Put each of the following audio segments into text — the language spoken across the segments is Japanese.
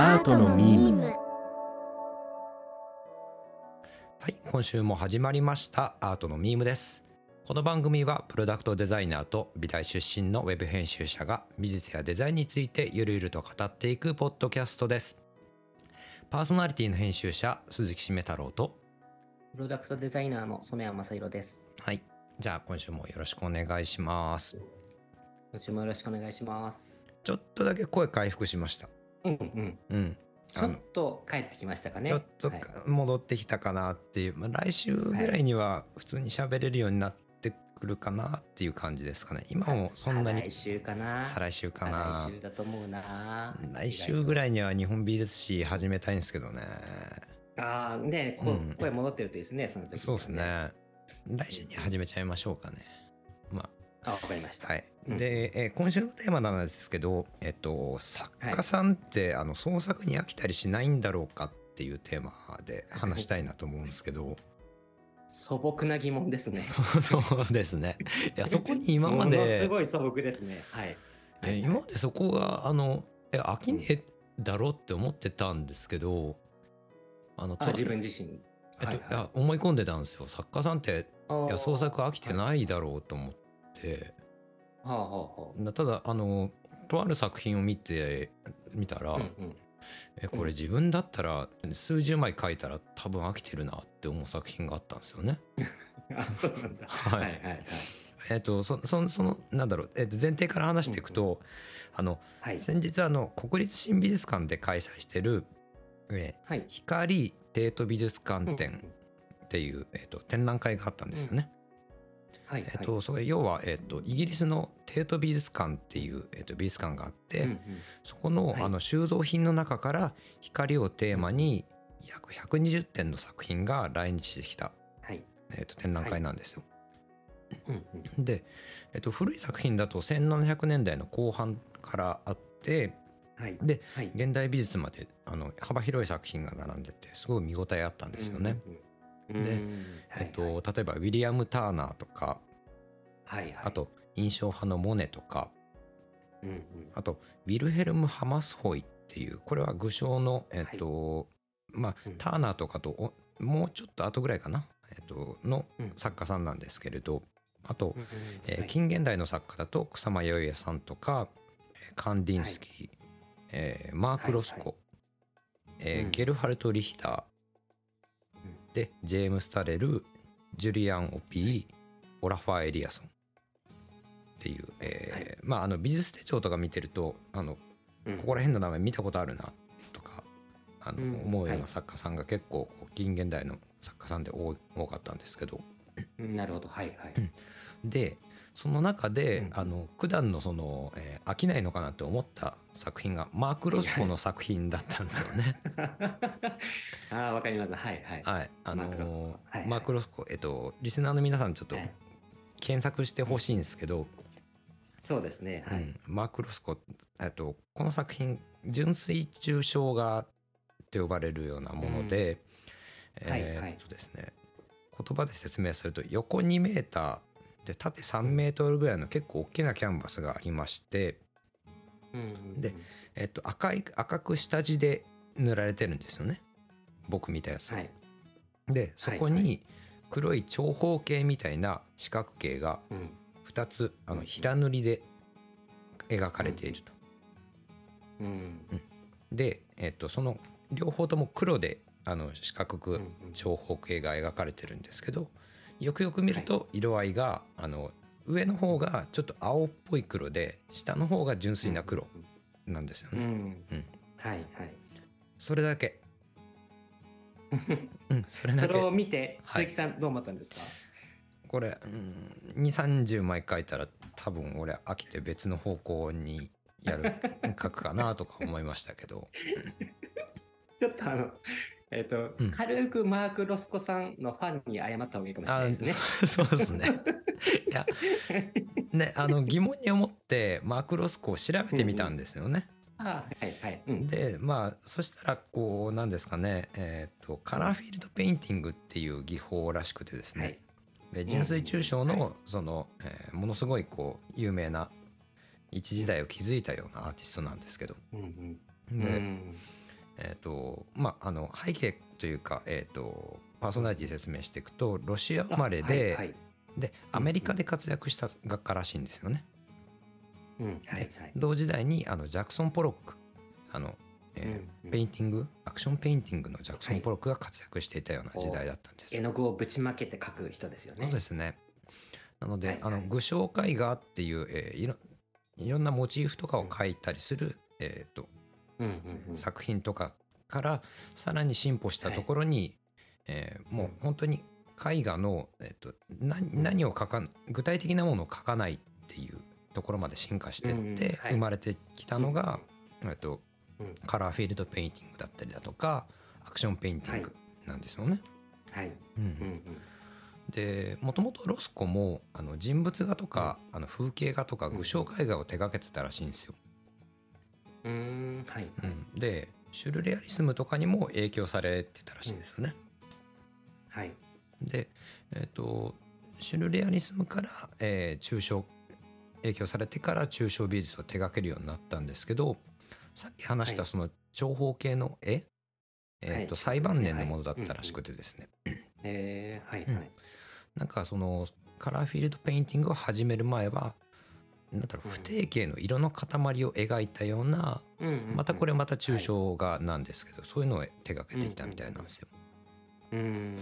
アートのミーム。はい今週も始まりました。アートのミームです。この番組はプロダクトデザイナーと美大出身のウェブ編集者が美術やデザインについてゆるゆると語っていくポッドキャストです。パーソナリティの編集者鈴木しめ太郎と。プロダクトデザイナーの染谷正弘です。はいじゃあ今週もよろしくお願いします。今週もよろしくお願いします。ちょっとだけ声回復しましたうんうん。うんちょっと帰ってきましたかね。ちょっとはい戻ってきたかなっていう、まあ、来週ぐらいには普通に喋れるようになってくるかなっていう感じですかね今もそんなに再来週かな。再来週かな再来週だと思うな。来週ぐらいには日本美術史始めたいんですけどねああ、ねこうん声戻ってるといいですね、その時、そうです。ね来週に始めちゃいましょうかねまあ、わかりました。あはい、うんで、えー今週のテーマなんですけど、えっと、作家さんって、あの創作に飽きたりしないんだろうかっていうテーマで話したいなと思うんですけど素朴な疑問ですね。そ うそうですねいやそこに今まですごい素朴ですね。はい。え今までそこがあのえ飽きねえだろって思ってたんですけどあのあ、と自分自身。えっとはいいや思い込んでたんですよ作家さんってはいいや創作飽きてないだろうと思って、はあはあただあのとある作品を見てみたら、あ。うんうん。えこれ自分だったら数十枚書いたら多分飽きてるなって思う作品があったんですよね。あ、そうなんだ。はいはいはいはい。えっとそそそのなんだろう、えっと前提から話していくと、あのはい。先日あの国立新美術館で開催してる、えーはい。光帝都美術館うん展っていう、えー、と展覧会があったんですよね。はい。えー、とそれ要は、えー、とイギリスの帝都美術館っていう、えー、と美術館があって、うんうんそこの,、はいあの収蔵品の中から光をテーマに約120点の作品が来日してきた、はい。えー、と展覧会なんですよ。うんうん。で、えー、と古い作品だと1700年代の後半からあってはい。ではい。現代美術まであの幅広い作品が並んでてすごい見応えあったんですよね。うんうんうん。でうんえっと、例えばウィリアム・ターナーとかはいはい。あ、と印象派のモネとか。うんうん。あとウィルヘルム・ハマスホイっていうこれは具象の、えっとまあうん。ターナーとかとおもうちょっと後ぐらいかな、えっと、のうん。作家さんなんですけれどあと、うんうんえーはい。近現代の作家だと草間彌生さんとかえーカンディンスキー、えーマーク・ロスコ、えーうん。ゲルハルト・リヒター、うん。でジェームス・タレルジュリアン・オピー、オラファー・エリアソンっていう、えーはい。まああの美術手帳とか見てるとあのうん。ここら辺の名前見たことあるなとかあの、うん。思うようはない作家さんが結構こう近現代の作家さんで多い多かったんですけど。うん。なるほど。はいはい。でその中で、うん。あの九段のその、えー飽きないのかなって思った作品がマーク・ロスコの作品だったんですよね。ああ、わかります。はいはい。はい、あのマークロスコはいはい。えっと、リスナーの皆さんちょっとはい。検索してほしいんですけど、そうですね。はい。うんマーク・ロスコ、えっと、この作品純粋抽象画と呼ばれるようなもので、うんはいはいえーっとですね言葉で説明すると横2メーターで縦3メートルぐらいの結構大きなキャンバスがありまして、うんでえっと、赤い赤く下地で塗られてるんですよね僕見たやつは。はい。でそこはいはに黒い長方形みたいな四角形がうん。2つあのうん平塗りで描かれていると。うん。で、えっと、その両方とも黒であの四角く長方形が描かれてるんですけどよくよく見ると色合いがあの上の方がちょっと青っぽい黒で下の方が純粋な黒なんですよね。はいはい。それだけ。うん、それだけそれを見て、はい鈴木さんどう思ったんですか？これ、うん、2 3 0枚書いたら多分俺飽きて別の方向にやる書くかなとか思いましたけど ちょっとあの、えっとうん、軽くマーク・ロスコさんのファンに謝った方がいいかもしれなあいですね。そそうですね。いやねあの疑問に思ってマクロスコを調べてみたんですよね。あはいはい。うん。でまあそしたらこうなんですかね、えー、とカラーフィールドペインティングっていう技法らしくてですね、はい。で純粋抽象うんはのその、えーものすごいこう有名な一時代を築いたようなアーティストなんですけど、うんうん。でうん。えーとまあ、あの背景というか、えー、とパーソナリティ説明していくとロシア生まれで,、はいはいでアメリカで活躍した画家らしいんですよね。うん。はいはい。同時代にあのジャクソン・ポロックあの、えーペインティングアクションペインティングのジャクソン・ポロックが活躍していたような時代だったんですよ。絵の具をぶちまけて描く人ですよね。そうですね。なので、はいはい。あの具象絵画っていう、えーいろいろんなモチーフとかを描いたりする、えーとうん作品とかからさらに進歩したところに、えーもう本当に絵画の、えー、と何何を描かん具体的なものを描かないっていうところまで進化していって生まれてきたのが、えー、とうんカラーフィールドペインティングだったりだとかアクションペインティングなんですよね。はい。うんうんうんでもともとロスコもあの人物画とか、あの風景画とか具象絵画を手掛けてたらしいんですよ。うーんはい。うん、でシュルレアリスムとかにも影響されてたらしいんですよね。はい。で、えー、とシュルレアリスムから、えー抽象影響されてから抽象美術を手掛けるようになったんですけどさっき話したはい。その長方形の絵、えーとはい。最晩年のものだったらしくてですね、えー、はいうんはい。なんかそのカラーフィールドペインティングを始める前はなんだろううん。不定形の色の塊を描いたようなまたこれまた抽象画なんですけどそういうのを手がけてきたみたいなんですよ。うん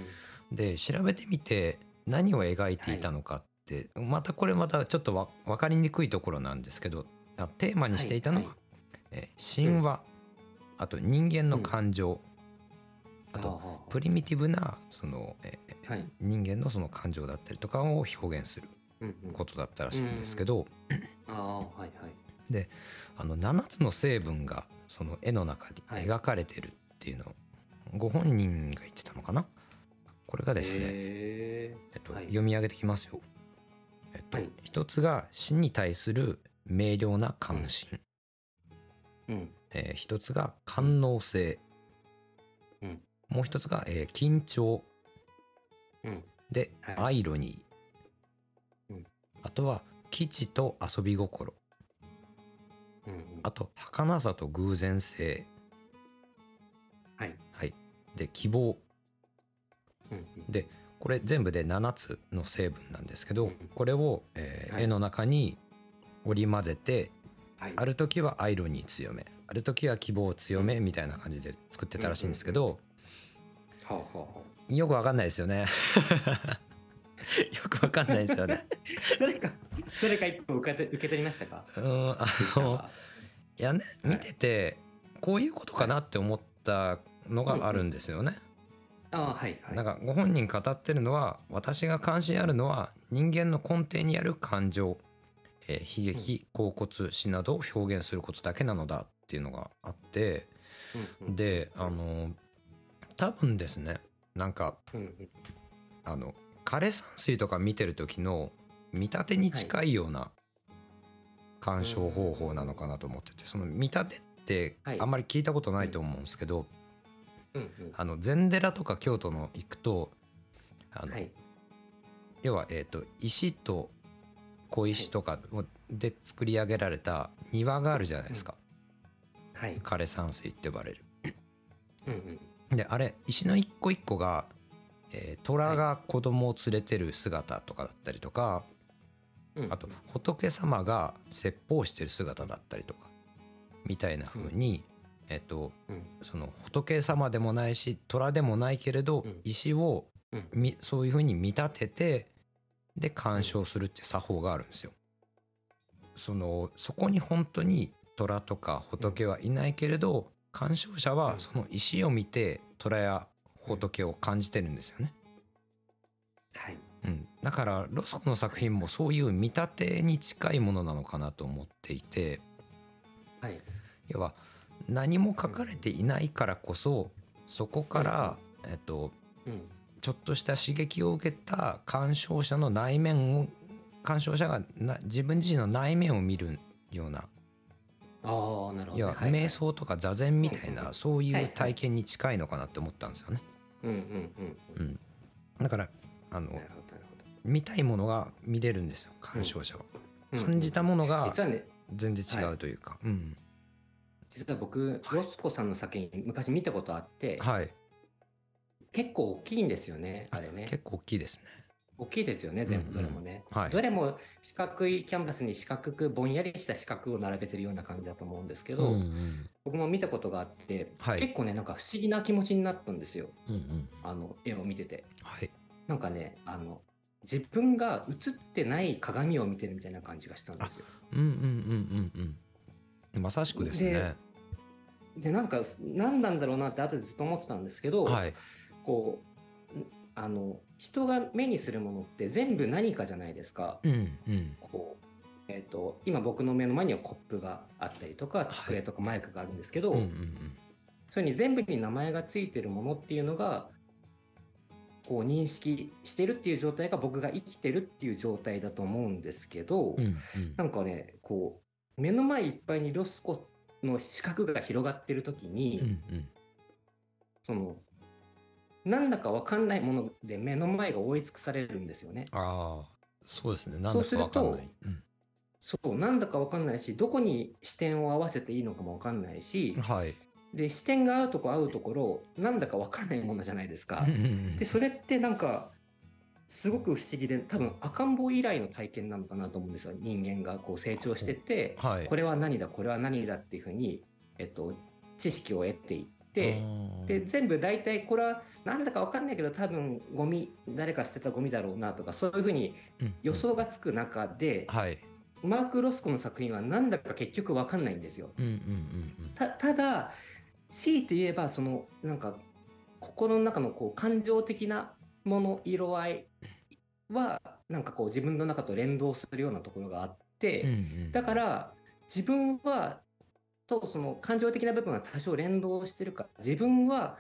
で調べてみて何を描いていたのかってまたこれまたちょっとわ分かりにくいところなんですけどあテーマにしていたのははいはいえー神話。あと人間の感情。あととプリミティブなそのえーはい。人間のその感情だったりとかを表現するうんうん。ことだったらしいんですけど、ああはいはい。あの7つの成分がその絵の中にはい。描かれてるっていうのをご本人が言ってたのかな？これがですね、ええっとはい。読み上げてきますよ。えっとはい。一つが死に対する明瞭な関心、ーうん。えー一つが官能性、うん。もう一つが、えー緊張。うん。で、はい。アイロニー、うん。あとは基地と遊び心。うんうん。あと儚さと偶然性。はい。はい。で希望。うんうん。でこれ全部で7つの成分なんですけど、これを、えーはい。絵の中に織り交ぜてはい。ある時はアイロニー強めある時は希望強めみたいな感じで作ってたらしいんですけど、よくわかんないですよね よくわかんないですよねう。どれかどれか一個受けて受け取りましたか？うんあのいやね見ててこういうことかなって思ったのがあるんですよね。ああはいはい。なんかご本人語ってるのは私が関心あるのは人間の根底にある感情、えー悲劇恍惚死などを表現することだけなのだっていうのがあってであの多分ですねなんかあの枯山水とか見てる時の見立てに近いような鑑賞方法なのかなと思っててその見立てってはい。あんまり聞いたことないと思うんですけど、あの禅寺とか京都の行くとあの、はい。要は、えー、と石と小石とかをで作り上げられた庭があるじゃないですか、はい。枯山水って呼ばれる。うんうんであれ石の一個一個が、えー虎が子供を連れてる姿とかだったりとか、うん。あと仏様が説法してる姿だったりとかみたいな風に、えっとうんその仏様でもないし虎でもないけれど、うん石をうんみそういう風に見立ててで鑑賞するっていう作法があるんですよ。そのそこに本当に虎とか仏はいないけれど鑑賞者はうんその石を見て虎や仏を感じてるんですよね。はい。うん、だからロスコの作品もそういう見立てに近いものなのかなと思っていてはい。要は何も書かれていないからこそそこから、えっと、うんちょっとした刺激を受けた鑑賞者の内面を鑑賞者がな自分自身の内面を見るようなああなるほど。要ははいはい瞑。想とか座禅みたいなそういはいう体験に近いのかなって思ったんですよね。うんうんうんう。ん、だからあの。見たいものが見れるんですよ鑑賞者は。うん感じたものが実はね全然違うというか、うん、実は僕、はいロスコさんの作品昔見たことあって、はい結構大きいんですよね、あれね。結構大きいですね。大きいですよね、でもうん。うんどれもね。はい。どれも四角いキャンバスに四角くぼんやりした四角を並べてるような感じだと思うんですけど、うんうん。僕も見たことがあって、はい。結構ね、なんか不思議な気持ちになったんですよ、うんうん。あの絵を見てて。はい。なんかね、あの自分が映ってない鏡を見てるみたいな感じがしたんですよ。うんうんうんうんうん。まさしくですね。で、なんか何なんだろうなって後でずっと思ってたんですけど、はいこうんあの人が目にするものって全部何かじゃないですか。うんうん。こうえー、と今僕の目の前にはコップがあったりとか机とかマイクがあるんですけど、うんうんうん。それに全部に名前がついてるものっていうのがこう認識してるっていう状態が僕が生きてるっていう状態だと思うんですけど、うんうん。なんかねこう目の前いっぱいにロスコの四角が広がってる時に、うんうん。そのなんだかわかんないもので目の前が覆い尽くされるんですよね。ああそうですね。なんだかわかんない。うん。そうなんだかわかんないしどこに視点を合わせていいのかもわかんないしはい。で視点が合うとこ合うところなんだかわかんないものじゃないですか。でそれってなんかすごく不思議で多分赤ん坊以来の体験なのかなと思うんですよ。人間がこう成長してってはい。これは何だこれは何だっていうふうに、えっと、知識を得ていってで全部大体これはなんだかわかんないけど多分ゴミ誰か捨てたゴミだろうなとかそういうふうに予想がつく中で、はい。マーク・ロスコの作品はなんだか結局わかんないんですよ。うんうんうんたただ強いて言えばそのなんか心の中のこう感情的なもの色合いはなんかこう自分の中と連動するようなところがあって、うんうん。だから自分はとその感情的な部分は多少連動してるか。自分は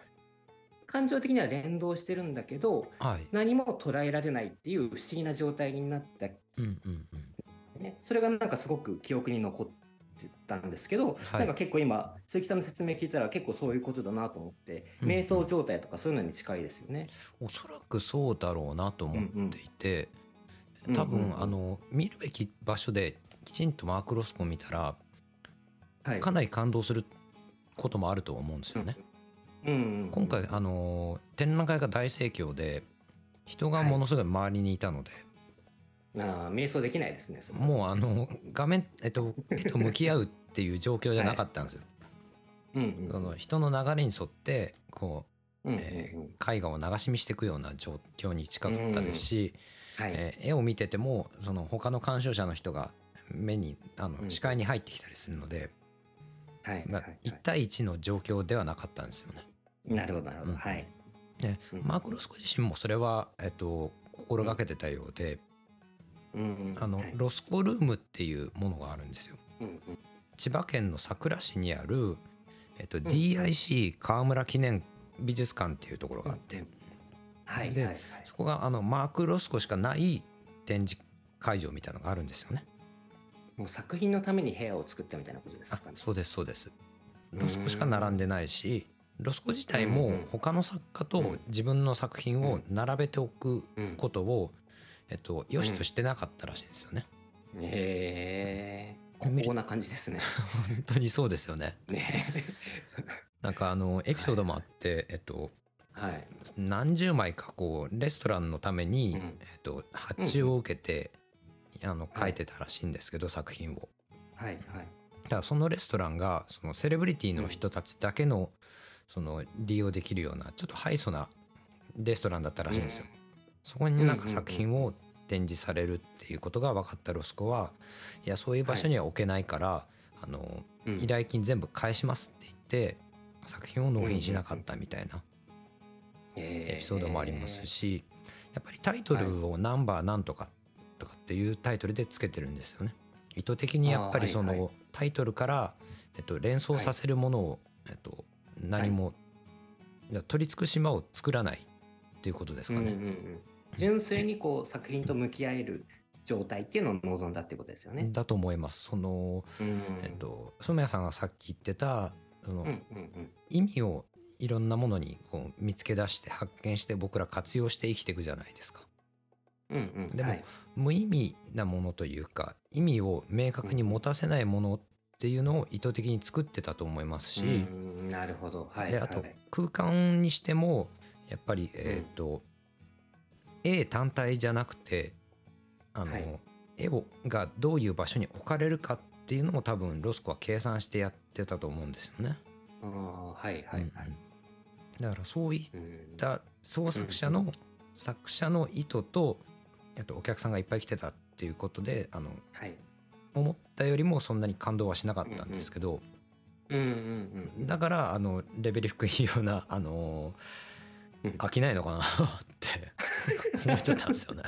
感情的には連動してるんだけどはい。何も捉えられないっていう不思議な状態になった、うんうんうん。ね、それがなんかすごく記憶に残ってたんですけど、はい。なんか結構今鈴木さんの説明聞いたら結構そういうことだなと思って、うん瞑想状態とかそういうのに近いですよね。おそらくそうだろうなと思っていて、うんうん。多分、うん。うんあの見るべき場所できちんとマークロスコを見たらはい、かなり感動することもあると思うんですよね。うん。うんうん今回あの展覧会が大盛況で人がものすごい周りにいたので、あー瞑想できないですね。もうあの画面、えっと、絵と向き合うっていう状況じゃなかったんですよ。うんうんその人の流れに沿ってこう、うんうんうん。えー絵画を流し見していくような状況に近かったですし、はい。えー絵を見ててもその他の鑑賞者の人が目にあのうん。視界に入ってきたりするので、はいなはい1対1の状況ではなかったんですよね。なるほどなるほど、うんはい。でうんマーク・ロスコ自身もそれは、えっと、心がけてたようで、うんうんあのはいロスコルームっていうものがあるんですよ。うんうん千葉県の佐倉市にある、えっと、ん DIC 川村記念美術館っていうところがあって、ではいはいはい。そこがあのマーク・ロスコしかない展示会場みたいなのがあるんですよね。もう作品のために部屋を作ったみたいなことですあかね。そうですそうです。ロスコしか並んでないしロスコ自体も他の作家とうん自分の作品を並べておくうんことを、えっと、良しとしてなかったらしいんですよね。へえ。高見る高な感じですね。本当にそうですよね。ね なんかあのエピソードもあって、えっと、はい。何十枚かこうレストランのために、うんえっと、発注を受けて、あの書いてたらしいんですけど、作品を。はいはい。ただそのレストランがそのセレブリティの人たちだけのその利用できるようなちょっとハイソなレストランだったらしいんですよ。そこになんか作品を展示されるっていうことが分かったロスコはいやそういう場所には置けないから、あのうん依頼金全部返しますって言って作品を納品しなかったみたいなエエピソードもあります。しやっぱりタイトルを「ナンバーなんとか」とかっていうタイトルでつけてるんですよね。意図的にやっぱりそあーはいはのタイトルから、えっと、連想させるものを、えっと、何も、いや取り付く島を作らないっていうことですかね。うんうんうん。純粋にこう作品と向き合える状態っていうのを望んだってことですよね。だと思います。その、うんえっと、染谷さんがさっき言ってたその、うんうんうん。意味をいろんなものにこう見つけ出して発見して僕ら活用して生きていくじゃないですか。うんうん。でもはい無意味なものというか意味を明確に持たせないものっていうのを意図的に作ってたと思いますし、うんなるほど。はい。であとはい空間にしてもやっぱりえっ、と、絵単体じゃなくてあの、はい絵をがどういう場所に置かれるかっていうのも多分ロスコは計算してやってたと思うんですよね。はいはいはい。うんうんだからそういっうんた創作者の作者の意図と、えっと、お客さんがいっぱい来てたっていうことであのはい。思ったよりもそんなに感動はしなかったんですけど、うんうんうん。だからあのレベル低いようなあのうん飽きないのかなって 思っちゃったんですよね。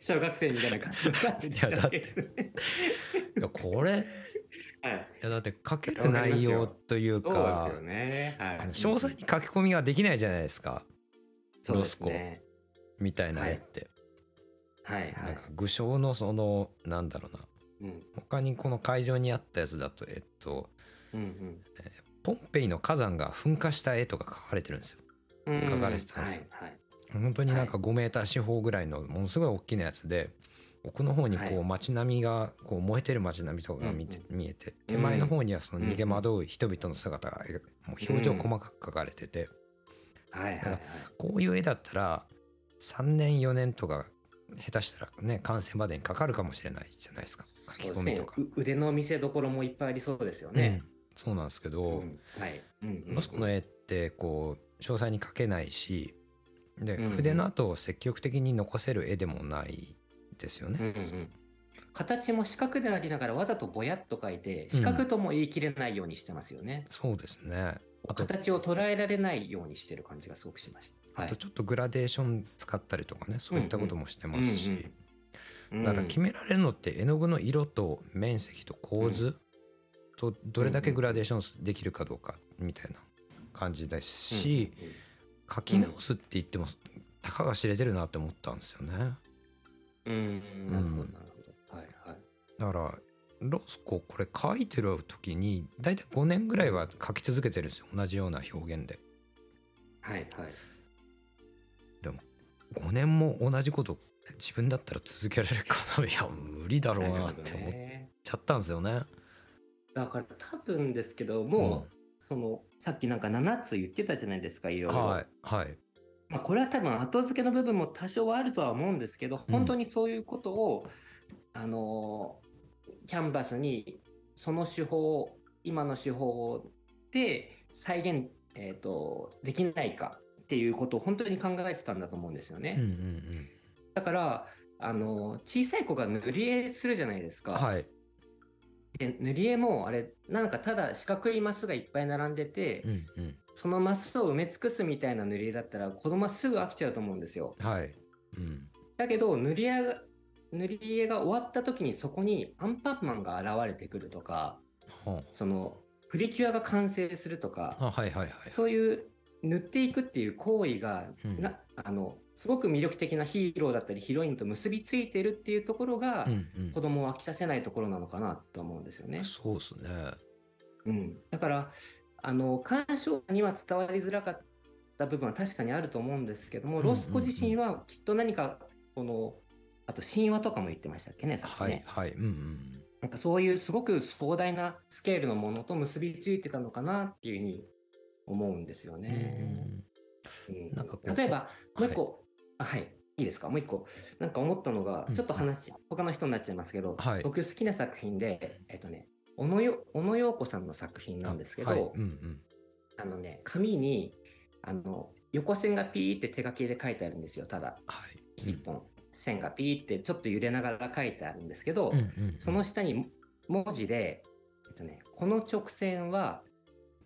小学生みたいな感じいやだっていやこれいはい。やだって書ける内容というか詳細に書き込みができないじゃないですかそうですね。みたいな絵って。はいはいなんか。具象のそのなんだろうなうん他にこの会場にあったやつだとえっとうんポンペイの火山が噴火した絵とか描かれてるんですよ。うん。書かれてたんですよはいはい。本当になんか5メーター四方ぐらいのものすごい大きなやつで奥の方にこはいう街並みがこう燃えてる街並みとかが見てうん見えて手前の方にはその逃げ惑う人々の姿が描もう表情細かく描かれててはいはいはい。こういう絵だったら3年4年とか下手したらね完成までにかかるかもしれないじゃないですか書き込みとか。そうですねう腕の見せ所もいっぱいありそうですようんね。そうなんですけうど、んはい。うんうんロスコの絵ってこう詳細に描けないしでうんうん筆の跡を積極的に残せる絵でもないですよね。うんうん形も四角でありながらわざとぼやっと描いて四角とも言い切れないようにしてますよね。そうですね。形を捉えられないようにしてる感じがすごくしました。あとちょっとグラデーション使ったりとかねそういったこともしてますし、だから決められるのって絵の具の色と面積と構図とどれだけグラデーションできるかどうかみたいな感じですし、書き直すって言ってもたかが知れてるなって思ったんですよね。うんうんうんなるほどなるほど。はいはい。だからロスコこれ書いてる時に大体5年ぐらいは書き続けてるんですよ同じような表現で。はいはい。5年も同じこと自分だったら続けられるかな？いや無理だろうなって思っねちゃったんですよね。だから多分ですけども、そのさっきなんか7つ言ってたじゃないですかいろいろ。はいはい。まあ、これは多分後付けの部分も多少はあるとは思うんですけどうん。本当にそういうことを、あのーキャンバスにその手法今の手法で再現、えー、とできないかっていうことを本当に考えてたんだと思うんですよね。うんうんだからあのー小さい子が塗り絵するじゃないですか。うんはい。で塗り絵もあれなんかただ四角いマスがいっぱい並んでて、うんうん。そのマスを埋め尽くすみたいな塗り絵だったら子供はすぐ飽きちゃうと思うんですよ。はい。うん。だけど塗り絵が塗り絵が終わった時にそこにアンパンマンが現れてくるとかはそのプリキュアが完成するとかあはいはいはい。そういう塗っていくっていう行為が、うん。なあのすごく魅力的なヒーローだったりヒロインと結びついてるっていうところが、うんうん。子供を飽きさせないところなのかなと思うんですよね。そうですね。うん、だからあの鑑賞者には伝わりづらかった部分は確かにあると思うんですけども、うんうんうん。ロスコ自身はきっと何かこのあと神話とかも言ってましたっけねさっきはいね、はい。うんうん。なんかそういうすごく壮大なスケールのものと結びついてたのかなっていうふうに思うんですようんね。うん。なんか例えばもう一個あはい。いいですか？もう一個。なんか思ったのが、うん。ちょっと話他の人になっちゃいますけど、はい。僕好きな作品でえっとね小野よ小野陽子さんの作品なんですけど、はい。うんうん。あのね、紙に、あの、横線がピーって手書きで書いてあるんですよ、ただ、はい。一本。線がピーってちょっと揺れながら書いてあるんですけど、うんうんうん。その下に文字で、えっとね、この直線は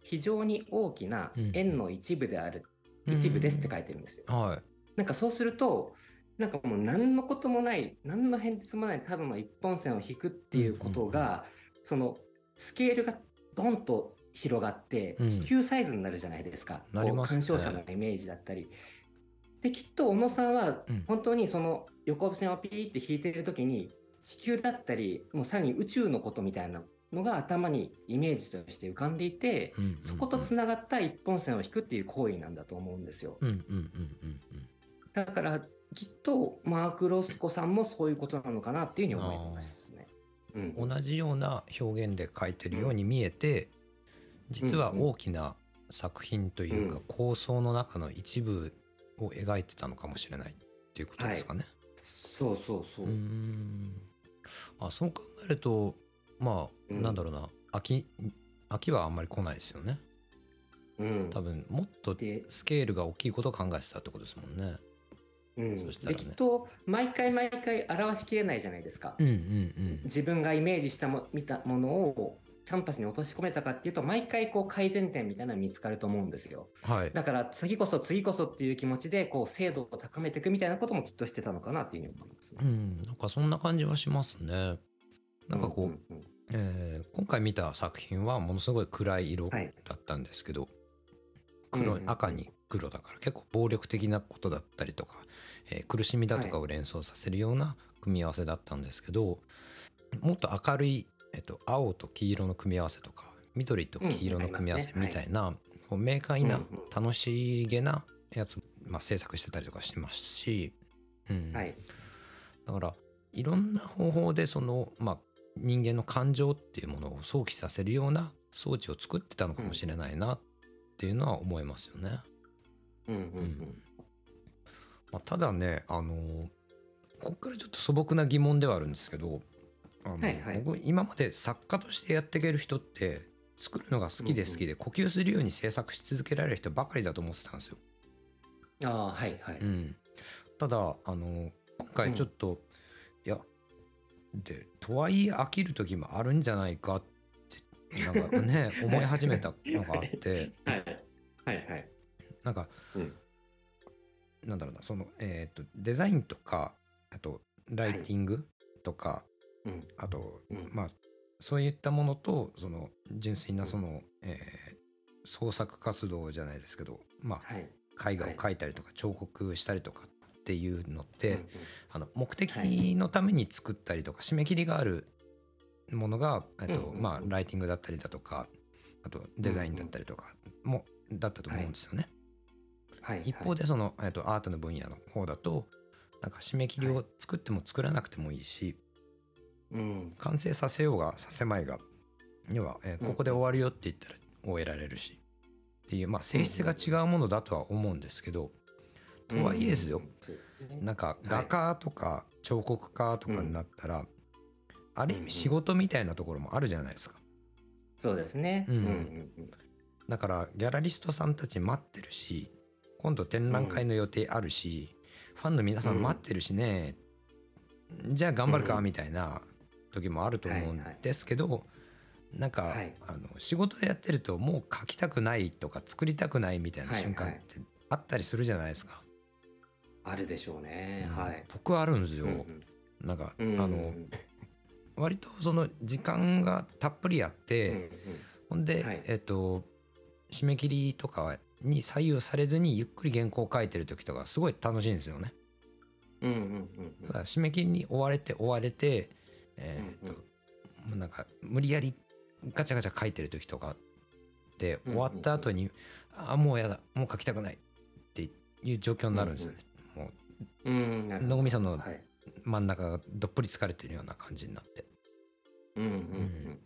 非常に大きな円の一部である、一部ですって書いてるんですよ。はい。なんかそうすると、なんかもう何のこともない、何の変哲もないただの一本線を引くっていうことが、そのスケールがドンと広がってうん。地球サイズになるじゃないですか、う鑑賞者のイメージだったり。できっと小野さんはうん。本当にその横線をピーって引いてる時に地球だったりもうさらに宇宙のことみたいなのが頭にイメージとして浮かんでいて、うんうんうんそことつながった一本線を引くっていう行為なんだと思うんですよ。うんうんうんうんだからきっとマーク・ロスコさんもそういうことなのかなっていうふうに思いますね。うん同じような表現で書いてるように見えて実は大きな作品というかうん構想の中の一部を描いてたのかもしれないっていうことですかね。そうそうそう。うあそう考えるとまあ、うんなんだろうな秋秋はあんまり来ないですよね。うん多分もっとでスケールが大きいことを考えてたってことですもんね。うんそしたらねできっと毎回毎回表しきれないじゃないですか。うんうんうん。自分がイメージしたも見たものをキャンパスに落とし込めたかっていうと毎回こう改善点みたいなのが見つかると思うんですよ。はい。だから次こそ次こそっていう気持ちでこう精度を高めていくみたいなこともきっとしてたのかなっていうふうに思いますね。うん、なんかそんな感じはしますね。なんかこう、うんうんえー今回見た作品はものすごい暗い色だはいったんですけど、黒うんうん赤に黒だから結構暴力的なことだったりとか、えー苦しみだとかを連想させるような組み合わせだったんですけどもっと明るい、えっと青と黄色の組み合わせとか緑と黄色の組み合わせみたいな、こう明快なうんうん楽しげなやつ、まあ、制作してたりとかしてますし、うん。はいだからいろんな方法でその、まあ、人間の感情っていうものを想起させるような装置を作ってたのかもしれないなっていうのは思いますよね。うんうんうんまあ、ただねあのここからちょっと素朴な疑問ではあるんですけどあの、はいはい。僕今まで作家としてやっていける人って作るのが好きで好きで呼吸するように制作し続けられる人ばかりだと思ってたんですよ。うんああはいはい。うん、ただあの今回ちょっと、いやでとはいえ飽きる時もあるんじゃないかってなんかね 思い始めたのがあって。はい。はいはい。なんかうん。なんだろうなその、えー、とデザインとかあとライティングとか、うん。あと、うん。まあそういったものとその純粋なその、えー創作活動じゃないですけどまあはい。絵画を描いたりとか彫刻したりとかっていうのって、うんうん。あの目的のために作ったりとか、締め切りがあるものが、えっとうんうんうん。まあ、ライティングだったりだとかあとデザインだったりとかも、だったと思うんですよね。はい。一方でその、えっと、アートの分野の方だとなんか締め切りを作っても作らなくてもいいし、うん。完成させようがさせまいが要は、えーここで終わるよって言ったら終えられるし。っていう、まあ、性質が違うものだとは思うんですけど、とはいえですよ、なんかはい画家とか彫刻家とかになったら、ある意味仕事みたいなところもあるじゃないですか。そうですね。うん。だからギャラリストさんたち待ってるし今度展覧会の予定あるし、ファンの皆さん待ってるしね、じゃあ頑張るかうんみたいな時もあると思うんですけど、なんか、はいあの仕事やってるともう描きたくないとか作りたくないみたいな瞬間ってあったりするじゃないですか。あるでしょうね。うんはい。僕はあるんですよ。うんなんか、うんうんあの割とその時間がたっぷりあって、うんうんほんで、はいえっと締め切りとかに左右されずにゆっくり原稿を書いてる時とかすごい楽しいんですよね。うんうんうんだから締め切りに追われて追われて、えーっともうなんか無理やりガチャガチャ書いてる時とかでうん終わった後に、ああもうやだもう書きたくないっていう状況になるんですよね。もうんうん。なう野込さんのはい。真ん中がどっぷり疲れてるような感じになって。うんうんうん。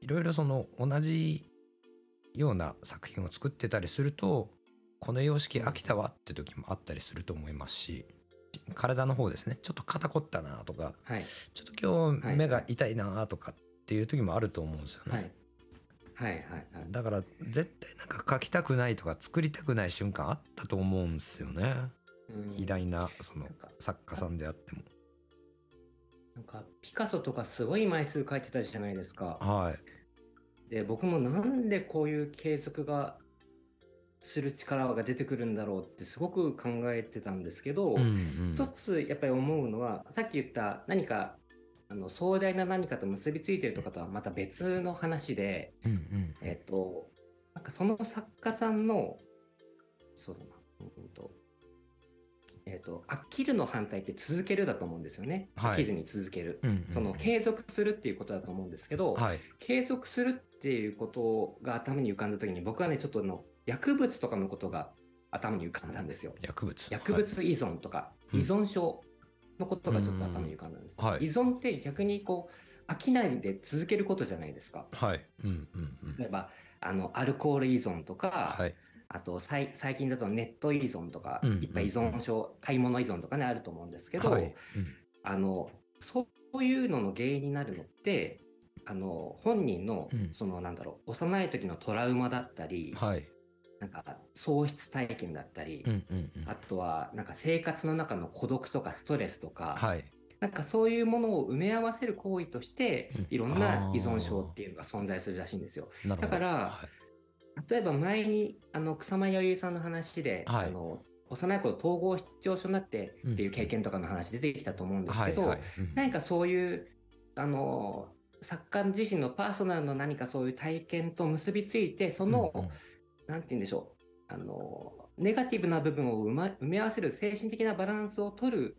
いろいろその同じような作品を作ってたりするとこの様式飽きたわって時もあったりすると思いますし体の方ですねちょっと肩凝ったなとかはい。ちょっと今日目が痛いなとかっていう時もあると思うんですよね、はい。はいはいはい。だから絶対なんか描きたくないとか作りたくない瞬間あったと思うんですよねうん偉大なその作家さんであってもなんかピカソとかすごい枚数描いてたじゃないですか。はいで僕もなんでこういう継続がする力が出てくるんだろうってすごく考えてたんですけど、うんうん。一つやっぱり思うのはさっき言った何かあの壮大な何かと結びついてるとかとはまた別の話で、うんうん。えっとなんかその作家さんのそうだな、うんとえっと飽きるの反対って続けるだと思うんですよね、はい。飽きずに続ける、うんうんその継続するっていうことだと思うんですけど、はい。継続するっていうことが頭に浮かんだ時に僕はねちょっとあの薬物とかのことが頭に浮かんだんですよ。薬物薬物依存とかうん依存症のことがちょっと頭に浮かんだんです、はい依存って逆にこう飽きないで続けることじゃないですか。はい。うんうんうん。例えばあのアルコール依存とか、はい。あと最最近だとネット依存とか、うんいっぱい依存症、買い物依存とかねあると思うんですけど、はい。あのそういうのの原因になるのってあの本人の、うんそのなんだろう幼い時のトラウマだったり、うんはい。なんか喪失体験だったり、うんうんうん。あとはなんか生活の中の孤独とかストレスとか、はい。なんかそういうものを埋め合わせる行為として、うんいろんな依存症っていうのが存在するらしいんですよ。だからはい例えば前にあの草間彌生さんの話で、はいあの幼い頃統合失調症になってっていう経験とかの話出てきたと思うんですけど、はいはい。うん何かそういうあの作家自身のパーソナルの何かそういう体験と結びついてその、うんうんなんて言うんでしょうあのネガティブな部分を埋,、ま、埋め合わせる精神的なバランスを取る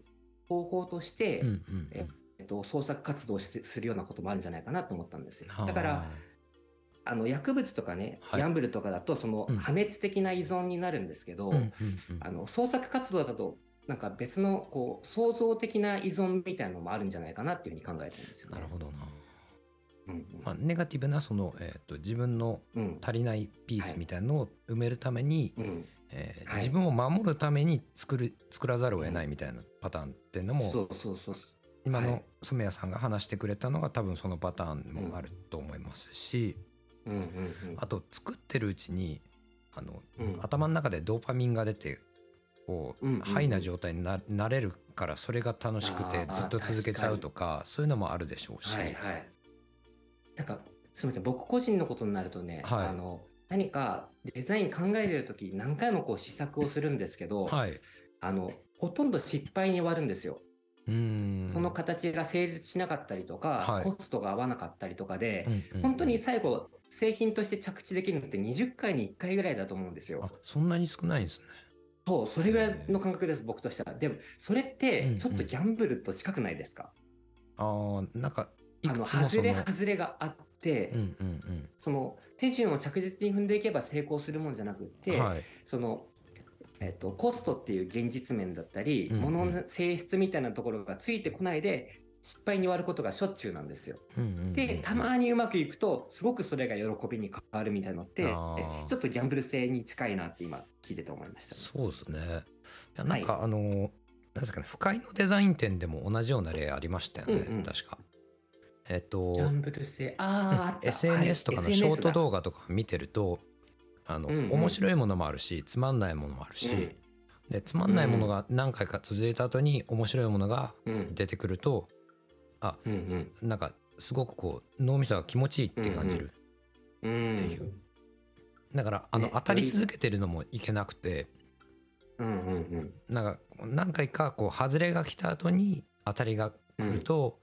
方法として、うんうんうんええっと、創作活動をするようなこともあるんじゃないかなと思ったんですよ。はあだからあの薬物とかね、はいギャンブルとかだとそのうん破滅的な依存になるんですけど、うんうんうんあの創作活動だとなんか別のこう創造的な依存みたいなのもあるんじゃないかなっていうふうに考えてるんですよね。なるほどな。うんまあ、ネガティブなその、えー、と自分のうん。うん足りないピースみたいなのを埋めるために、うん。はい。えー自分を守るために作る作らざるを得ないみたいなパターンっていうのも、そうそうそう。今のはい。染谷さんが話してくれたのが多分そのパターンもあると思いますし、うんうんうん。あと作ってるうちにあの、うん。頭の中でドーパミンが出てこう、うんうんうん。ハイな状態にななれるからそれが楽しくてずっと続けちゃうとかそういうのもあるでしょうし、はいはい。なんかすみません僕個人のことになるとね、はいあの何かデザイン考えてる時何回もこう試作をするんですけど、はい、あのほとんど失敗に終わるんですよ。うーんその形が成立しなかったりとか、はいコストが合わなかったりとかで、うんうん本当に最後製品として着地できるのって20回に1回ぐらいだと思うんですよあ。そんなに少ないんですね。そうそれぐらいの感覚です僕としては。でもそれっうんうてんちょっとギャンブルと近くないですか、あーなんかいあの外れの外れがあって、うんうんその手順を着実に踏んでいけば成功するもんじゃなくって、うんはい。その、えっと、コストっていう現実面だったり、うんうん。物の性質みたいなところがついてこないで失敗に終わることがしょっちゅうなんですよ。うんうんうんでたまにうまくいくとすごくそれが喜びに変わるみたいのってちょっとギャンブル性に近いなって今聞いてて思いました、そうですね。いやなんか、あのなんですかね不快のデザイン展でも同じような例ありましたよね、うんうん。確か。えっと SNS とかのはいショート動画とか見てるとあの、うんうん。面白いものもあるしつまんないものもあるし、うん。でつまんないものが何回か続いた後に面白いものがうん。出てくるとうんなんかすごくこう脳みそが気持ちいいって感じる、うん。うんっていう。だからあの、ね当たり続けてるのもいけなくてうんうんうん。なんか何回かこう外れが来た後に当たりが来ると、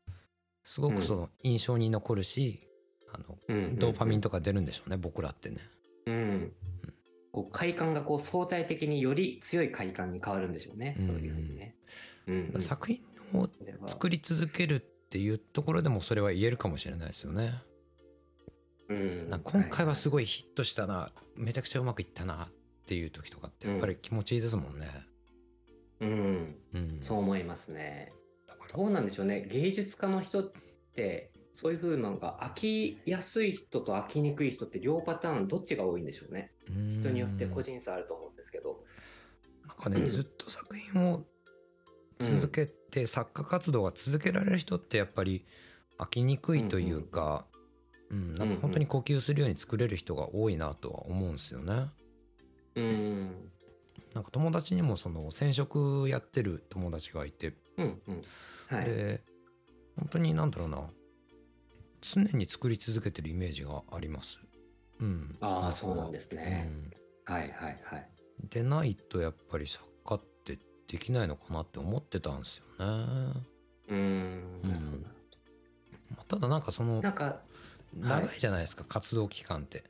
すごくその印象に残るし、あのドーパミンとか出るんでしょうね僕らってね。うん。こう快感がこう相対的により強い快感に変わるんでしょうね、うん。そういうふうにね。うんうん。作品を作り続けるっていうところでもそれは言えるかもしれないですよね。うん。な今回はすごいヒットしたな、めちゃくちゃうまくいったなっていう時とかってやっぱり気持ちいいですもんね。うん、うん、そう思いますね。どうなんでしょうね。芸術家の人ってそういうふうなのが飽きやすい人と飽きにくい人って両パターンどっちが多いんでしょうね。うん。人によって個人差あると思うんですけど。なんかねずっと作品を続けて、作家活動が続けられる人ってやっぱり飽きにくいというか、うん。なんか本当に呼吸するように作れる人が多いなとは思うんですよね。うん。なんか友達にもその染色やってる友達がいて、うんうんはい。で本当になんだろうな。常に作り続けてるイメージがあります。うん、ああそうなんですね、うん。はいはいはい。でないとやっぱり作家ってできないのかなって思ってたんですよね。うんなるほど。まあただなんかそのなんか長いじゃないですか、活動期間って。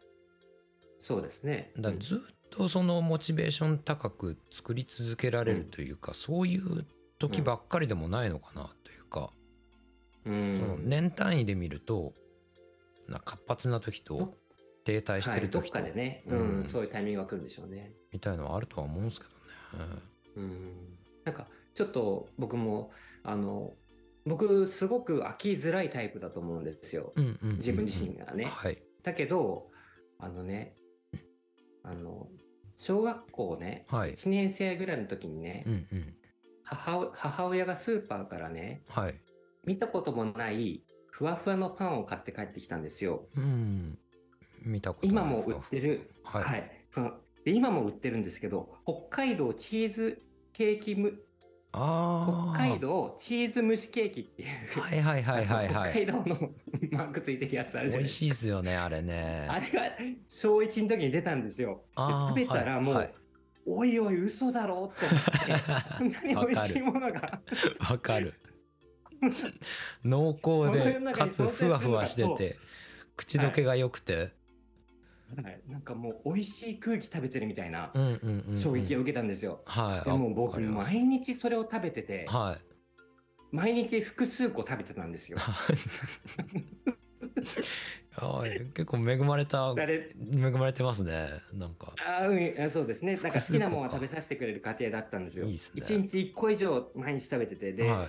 そうですね。だずっとそのモチベーション高く作り続けられるというか、そういう時ばっかりでもないのかなというか、うん。その年単位で見るとな活発な時とど停滞してるはい、どっ時と、かでね、ううん。んそういうタイミングが来るんでしょうね。みたいのはあるとは思うんですけどね。うん。なんかちょっと僕もあの僕すごく飽きづらいタイプだと思うんですよ。うんうんうんうん。自分自身がね。はい。だけどあのねあの小学校ねはい。1年生ぐらいの時にね、うんうん母母親がスーパーからねはい。見たこともないふわふわのパンを買って帰ってきたんですよ。うん。見たこと今も売ってる、はい。はい、そので今も売ってるんですけど北海道チーズケーキむああ北海道チーズ蒸しケーキっていう、はいはいはいはいは 北海い道のマークついてるやつあるじゃないですか。美味しいですよねあれね。あれが小1の時に出たんですよ。食べたらもう、はいはいおいおい嘘だろって思ってこんなに美味しいものが。わかる。濃厚でかつふわふわしてて口どけが良くて、はい。なんかもう美味しい空気食べてるみたいな衝撃を受けたんですよ。はいでも僕毎日それを食べててはい。毎日複数個食べてたんですよ。はい。結構恵まれた恵まれてますね。なんか。あーうん。あそうですね。なんか好きなものは食べさせてくれる家庭だったんですよ。いね。1日1個以上毎日食べててで、は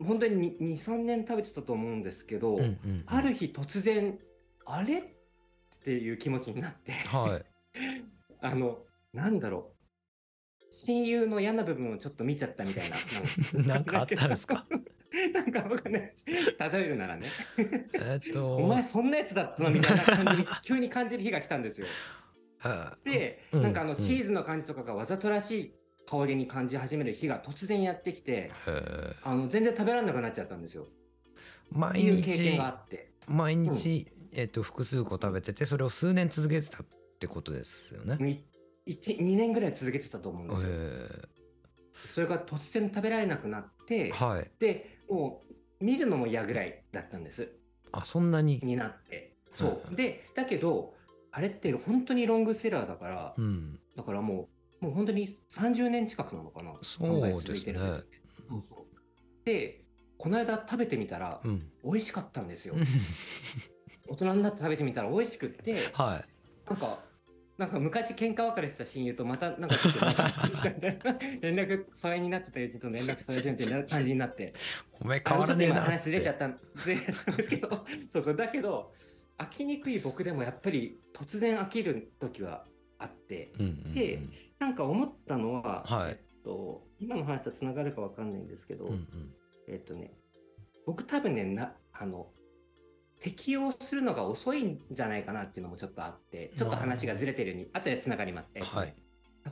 い。本当に23年食べてたと思うんですけど、うんうんうん。ある日突然あれ？っていう気持ちになって。はい。あのなんだろう。親友の嫌な部分をちょっと見ちゃったみたいな。なんかあったんですか？なんか僕ね例えるならねえっと お前そんなやつだったのみたいな感じに 急に感じる日が来たんですよ。はいで、うんなんかあのうんチーズの感じとかがわざとらしい香りに感じ始める日が突然やってきてあの全然食べられなくなっちゃったんですよ。っ毎ていう経験日があって。毎日、えっと複数個食べててそれを数年続けてたってことですよね。もうい一2年ぐらい続けてたと思うんですよ。えそれが突然食べられなくなって、ーはいでもう見るのも嫌ぐらいだったんです。あそんなに？になって。そう、うんでだけどあれって本当にロングセラーだから、うん。だからもうもう本当に30年近くなのかなそうですね。てるんですよそうそう。でこの間食べてみたらうん。美味しかったんですよ。大人になって食べてみたら美味しくってはい。なんかなんか昔喧嘩別れした親友とまたなんかちょっと連絡疎遠になってた友人と連絡されちゃうみたいな感じになって。お前あ変わらねえな話ずれちゃったんですけどそうそうだけど飽きにくい僕でもやっぱり突然飽きる時はあって。うんうんうんでなんか思ったのは、はい。えっと、今の話とつながるかわかんないんですけど、うんうん。えっとね僕多分ねなあの適応するのが遅いんじゃないかなっていうのもちょっとあってちょっと話がずれてるように後でつながります。えっとねはい。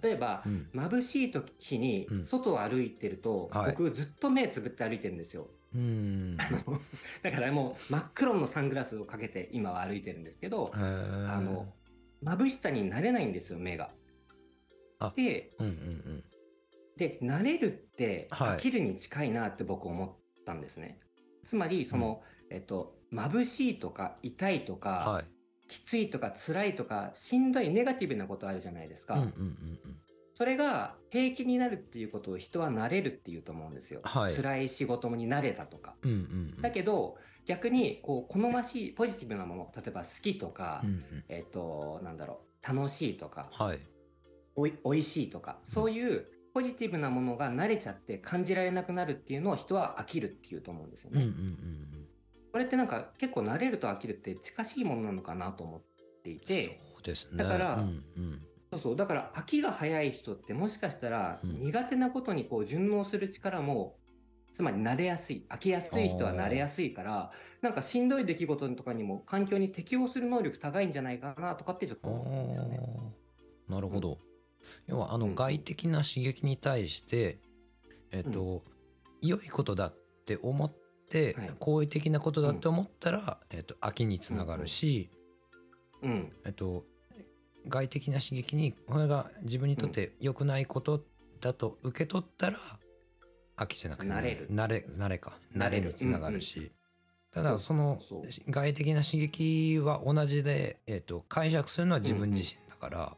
例えば、うん。眩しい時にうん。外を歩いてると、はい。僕ずっと目つぶって歩いてるんですよ。うん。あのだからもう真っ黒のサングラスをかけて今は歩いてるんですけど、あの眩しさになれないんですよ目が。あ。でうんうんで慣れるってはい。飽きるに近いなって僕思ったんですね。つまりその、えっと眩しいとか痛いとうんか、はいきついとか辛いとかしんどいネガティブなことあるじゃないですか。うんうんうんそれが平気になるっていうことを人は慣れるっていうと思うんですよ。はい辛い仕事に慣れたとか。うんうんうんだけど逆にこう好ましいポジティブなもの例えば好きとか、うんうんえっ、となんだろう楽しいとかはいおいおいしいとかそういうポジティブなものが慣れちゃって感じられなくなるっていうのを人は飽きるっていうと思うんですよね。うんうんうんこれってなんか結構慣れると飽きるって近しいものなのかなと思っていて。そうですね。だからうんうん。そうそうだから飽きが早い人ってもしかしたらうん。苦手なことにこう順応する力もつまり慣れやすい飽きやすい人は慣れやすいからなんかしんどい出来事とかにも環境に適応する能力高いんじゃないかなとかってちょっと思ったんですよね。なるほど、要はあうん。の外的な刺激に対して、えっ、と、良いことだって思って、はい。好意的なことだって思ったら、えっと飽きにつながるし、うんえっと外的な刺激にこれが自分にとって良くないことだと受け取ったら飽きじゃなくて慣れる。慣れ慣れか。慣慣れにつながるし、たそうだそのそう。外的な刺激は同じで、えっと解釈するのは自分自身だから、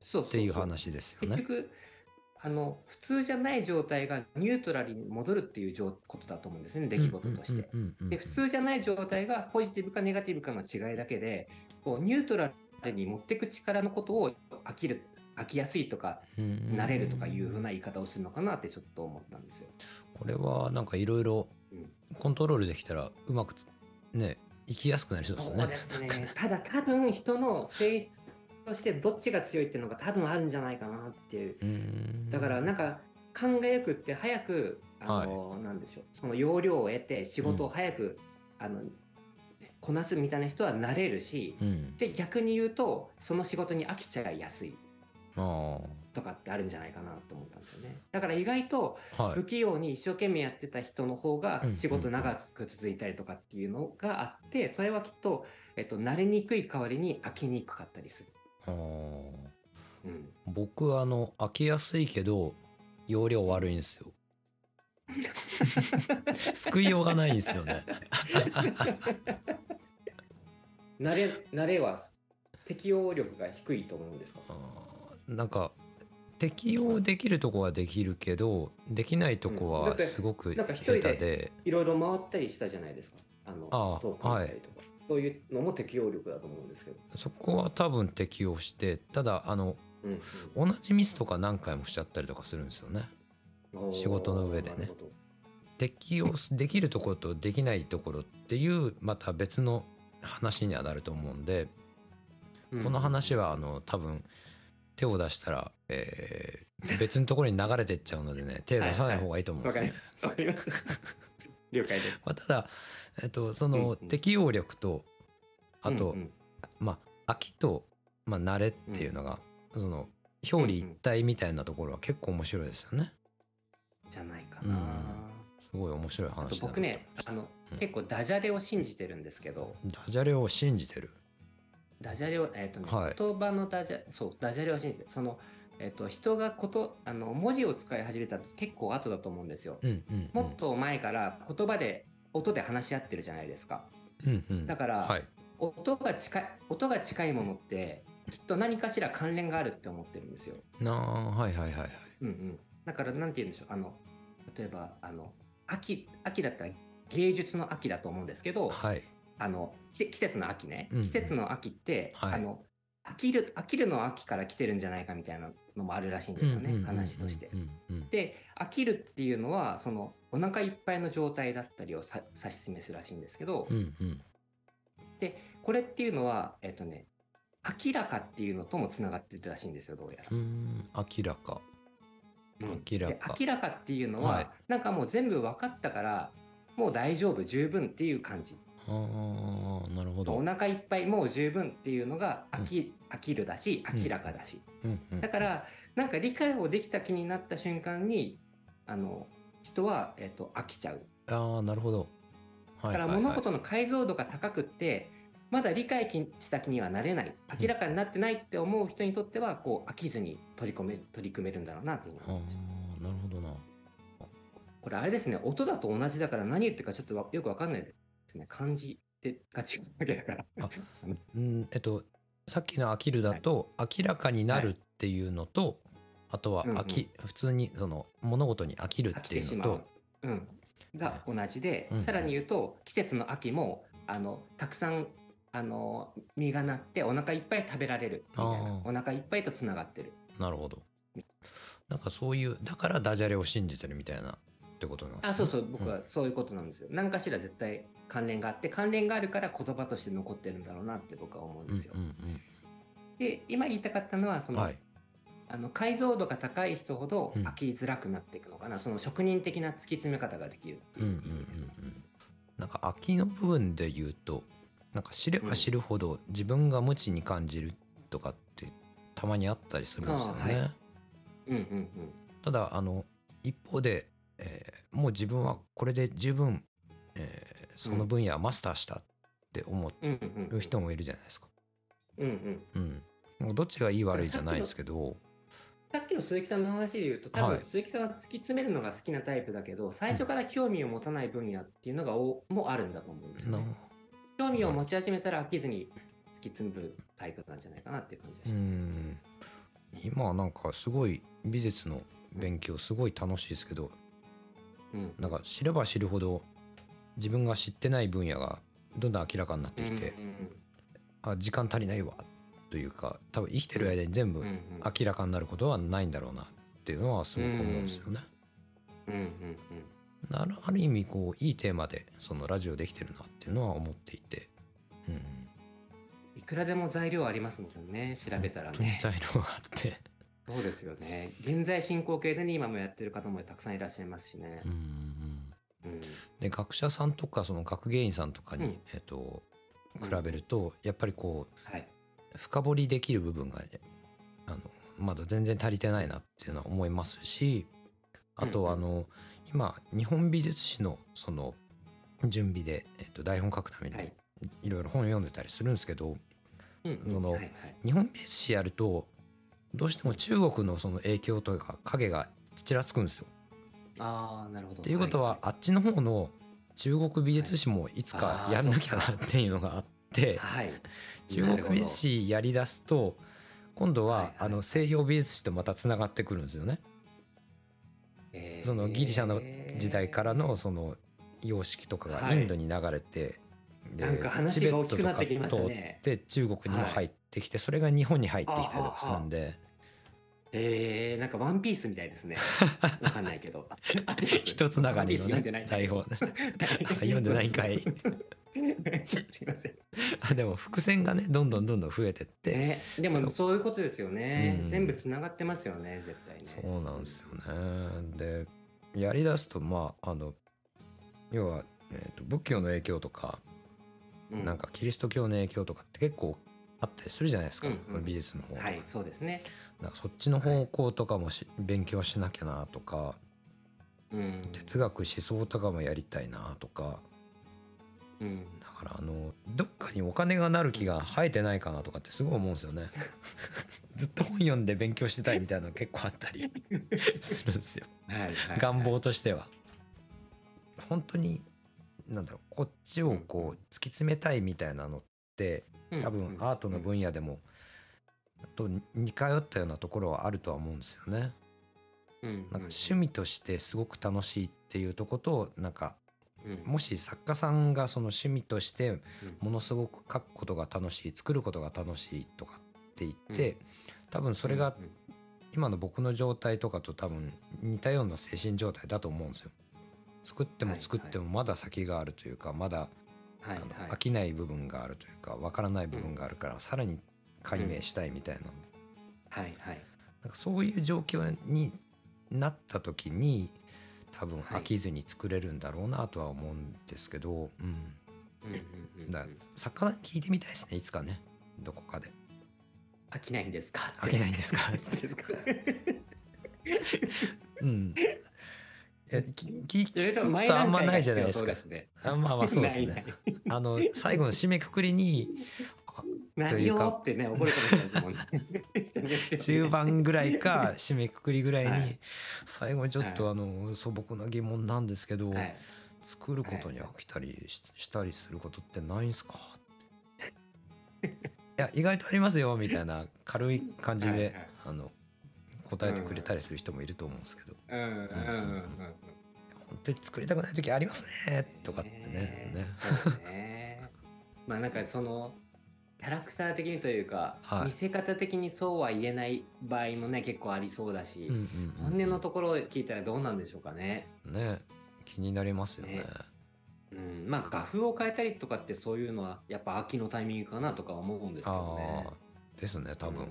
そうそうそう。っていう話ですよね。結局あの普通じゃない状態がニュートラルに戻るっていう状ことだと思うんですね出来事として。で普通じゃない状態がポジティブかネガティブかの違いだけでこうニュートラルに持っていく力のことを飽きる飽きやすいとか慣れるとかいうふうな言い方をするのかなってちょっと思ったんですよ。これはなんかいろいろうんコントロールできたらうまくつね生きやすくなりそうですねそうですね。ただ多分人の性質としてどっちが強いっていうのが多分あるんじゃないかなっていう。うだからなんか勘がよくって早くあの、なんでしょう。その要領を得て仕事を早く、あのこなすみたいな人はなれるし、うん。で逆に言うとその仕事に飽きちゃいやすい。あとかってあるんじゃないかなと思ったんですよね。だから意外と不器用に一生懸命やってた人の方がうん。仕事長く続いたりとかっていうのがあってそれはきっと、えっと、慣れにくい代わりに飽きにくかったりする。あーうん、僕あの飽きやすいけど容量悪いんですよ。救いようがないんですよね。慣れ慣れは適応力が低いと思うんですか？なんか適応できるとこはできるけどできないとこはすごくなんか一下人で手で。いろいろ回ったりしたじゃないですか。あのああ遠くに行ったりとか、そういうのも適応力だと思うんですけど、そこは多分適応してただあのうん同じミスとか何回もしちゃったりとかするんですよね。うん仕事の上でね。適応できるところとできないところっていうまた別の話にはなると思うんでこの話はあの多分手を出したら、えー別のところに流れていっちゃうのでね手出さない方がいいと思うんわですね。かります。わかります了解です。まあ、ただ、えっと、そのうんうん。適応力とあと、うんうん。まあ飽きと、まあ、慣れっていうのが、その表裏一体みたいなところは結構面白いですよね。じゃないかな、うん。すごい面白いあ話僕ねあの、うん。結構ダジャレを信じてるんですけど。ダジャレを信じてる。ダジャレを、えっとねはい。言葉のダジャそうダジャレを信じてる。その、えっと人がことあの文字を使い始めたって結構後だと思うんですよ、うんうんうん、もっと前から言葉で音で話し合ってるじゃないですか。うんうん、だからはい、音が近い音が近いものってきっと何かしら関連があるって思ってるんですよ。なあはいはいはいはい。うんうん、だからなんて言うんでしょう。あの例えばあの秋秋だったら芸術の秋だと思うんですけど、はい。あの季季節の秋ね、うんうん。季節の秋って、はい。あの飽きる飽きるの秋から来てるんじゃないかみたいなのもあるらしいんですよね、話として。で飽きるっていうのはそのお腹いっぱいの状態だったりをさ指し示すらしいんですけど、うんうん。でこれっていうのはえっ、とね明らかっていうのともつながってるらしいんですよどうやら。うーん明らか。うん。明らか。で明らかっていうのは、はい。なんかもう全部分かったからもう大丈夫十分っていう感じああなるほど。お腹いっぱいもう十分っていうのが飽き,、飽きるだし明らかだし、うんうんだからなんか理解をできた気になった瞬間にあの人は、えっと飽きちゃう。ああなるほど。はだから物事の解像度が高くってまだ理解した気にはなれない。明らかになってないって思う人にとってはこう飽きずに取り込め取り組めるんだろうなっていうふうにあ思いました。あなるほどな。これあれですね音だと同じだから何言ってるかちょっとわよくわかんないですね。漢字ってが違うわけだから。あうんえっとさっきの飽きるだと、明らかになるっていうのと、あとはうんうん。飽き、普通にその物事に飽きる飽きっていてしまう。うのと、、うん、が同じで、うん。さらに言うと季節の秋もあのたくさんあの実がなってお腹いっぱい食べられるみたいな。お腹いっぱいとつながってる。なるほど。なんかそういうだからダジャレを信じてるみたいなってことなんですね。あそうそう僕はそういうことなんですよ、何かしら絶対関連があって関連があるから言葉として残ってるんだろうなって僕は思うんうんですよ、うんうんで今言いたかったのはその、はい。あの解像度が高い人ほどうん。飽きづらくなっていくのかな、その職人的な突き詰め方ができる。ってうんうんうんいう意味ですねうん。なんか空きの部分で言うとなんか知れば知るほど自分が無知に感じるとかってたまにあったりするんですよね。はい。うんうんうん。ただあの一方で、えーもう自分はこれで十分、えーその分野はマスターしたって思う人もいるじゃないですか。うんうん。うん、どっちがいい悪いじゃないですけど。さっきの鈴木さんの話で言うと多はい。分鈴木さんは突き詰めるのが好きなタイプだけど最初から興味を持たない分野っていうのがおもあるんだと思うんですよなね。興味を持ち始めたら飽きずに突き詰めるタイプなんじゃないかなっていう感じがうします。ん。今はなんかすごい美術の勉強すごい楽しいですけどうん。なんか知れば知るほど自分が知ってない分野がどんどん明らかになってきて、うんうんあ時間足りないわというか多分生きてる間に全部明らかになることはないんだろうなっていうのはすごく思うんですよね。うんうんうん。なるある意味こういいテーマでそのラジオできてるなっていうのは思っていて、うん、いくらでも材料ありますもんね調べたら本当にね材料があって、そうですよね。現在進行形でね今もやってる方もたくさんいらっしゃいますしね。うんで学者さんとかその学芸員さんとかに、うん。えっと比べるとやっぱりこはい、う深掘りできる部分がねあのまだ全然足りてないなっていうのは思いますしあとはあうん。の今日本美術史のその準備で、えっと、台本書くためにはい。いろいろ本読んでたりするんですけどその日本美術史やるとどうしても中国のその影響というか影がちらつくんですよ。ああなるほど。っていうことは、あっちの方の中国美術史もいつかやんなきゃなっていうのがあって、はい、はい。中国美術史やりだすと今度は、はいはい。あの西洋美術史とまたつながってくるんですよね。えー。そのギリシャの時代からのその様式とかがインドに流れて、でなんか話が大きくなってきましたね。チベットとか通って中国にも入ってきて、それが日本に入ってきたりとかするんでえー、なんかワンピースみたいですね。わかんないけど。一つながりのね財宝 読んでないんかい。すいません。あでも伏線がねどんどんどんどん増えてって、ね、でもそういうことですよね、うん。全部つながってますよね絶対ね。そうなんですよね。でやりだすとまああの要は、えー、と仏教の影響とか、うなんかキリスト教の影響とかって結構あったりするじゃないですか、うんうん。美術の方とか,、はいそうですね。だからそっちの方向とかもし、勉強しなきゃなとかうん。哲学思想とかもやりたいなとか。うん。だからあのどっかにお金がなる気が生えてないかなとかってすごい思うんですよね。ずっと本読んで勉強してたいみたいなの結構あったり するんですよ。はいはいはい。願望としては。本当になんだろうこっちをこう突き詰めたいみたいなのって多分アートの分野でもと似通ったようなところはあるとは思うんですよね。野なんか趣味としてすごく楽しいっていうとことなんかうん。もし作家さんがその趣味としてものすごく書くことが楽しい作ることが楽しいとかって言って多分それがうん。今の僕の状態とかと多分似たような精神状態だと思うんですよ。作ってもはい。作ってもまだ先があるというかまだはいあのはい飽きない部分があるというかわからない部分があるからさらに解明したいみたいな。はいはい。なんかそういう状況になった時に多分はい。飽きずに作れるんだろうなとは思うんですけど、うん、うんうんうんだ作家に聞いてみたいですねいつかね。どこかで。飽きないんですか飽きないんですか ですか。うんいやき聞いや聞くでも前ことあんまないじゃないですか。すね。あまあまあそうです ないなねい。あの最後の締めくくりに何をってね怒るかもしれないですもんね。中盤ぐらいか締めくくりぐらいに、はい。最後にちょっとはあの素朴な疑問なんですけど、はい。作ることに飽きたりししたりすることってないんすか？いや意外とありますよみたいな軽い感じで、はいはい。あの答えてくれたりする人もいると思うんですけど、うんうんうんうん。本当に作りたくない時ありますね。とかってね。ねそうですね。まあなんかそのキャラクター的にというか、はい。見せ方的にそうは言えない場合もね結構ありそうだし、うんうんうん本音のところを聞いたらどうなんでしょうかね。ね気になりますよね。ね。うん、まあ画風を変えたりとかってそういうのはやっぱ秋のタイミングかなとか思うんですけどね。ですね多分、うん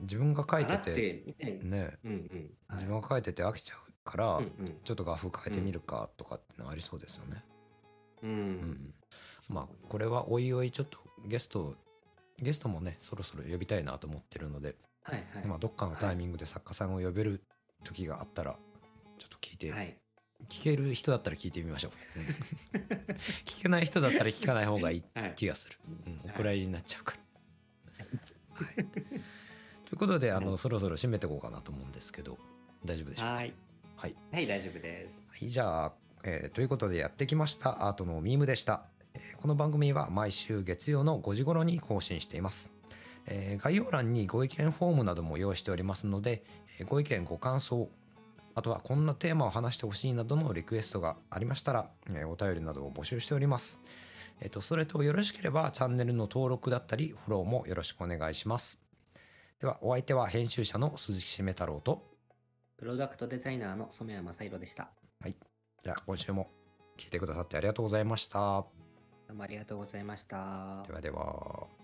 自分が書いてててねね。うんうん。はい。自分が書いてて飽きちゃうから、うんうんちょっと画風変えてみるかとかってのありそうですよね。うんうんまあこれはおいおいちょっとゲストゲストもねそろそろ呼びたいなと思ってるので、はいはい。まあどっかのタイミングで作家さんを呼べる時があったらちょっと聞いて、はい。聞ける人だったら聞いてみましょう、うん 聞けない人だったら聞かない方がいい はい。気がする、うん、お蔵入りになっちゃうから。はい、ということであの、はいそろそろ締めていこうかなと思うんですけど大丈夫でしょうか？はい。はい。はい、大丈夫です。はい、じゃあ、えーということでやってきましたアートのミームでした、えーこの番組は毎週月曜の5時頃に更新しています、えー概要欄にご意見フォームなども用意しておりますので、えーご意見ご感想あとはこんなテーマを話してほしいなどのリクエストがありましたら、えーお便りなどを募集しております。えーとそれとよろしければチャンネルの登録だったりフォローもよろしくお願いします。ではお相手は編集者の鈴木しめ太郎とプロダクトデザイナーの染谷正宏でした。じゃあ今週も聞いてくださってありがとうございました。どうもありがとうございましたで。はでは。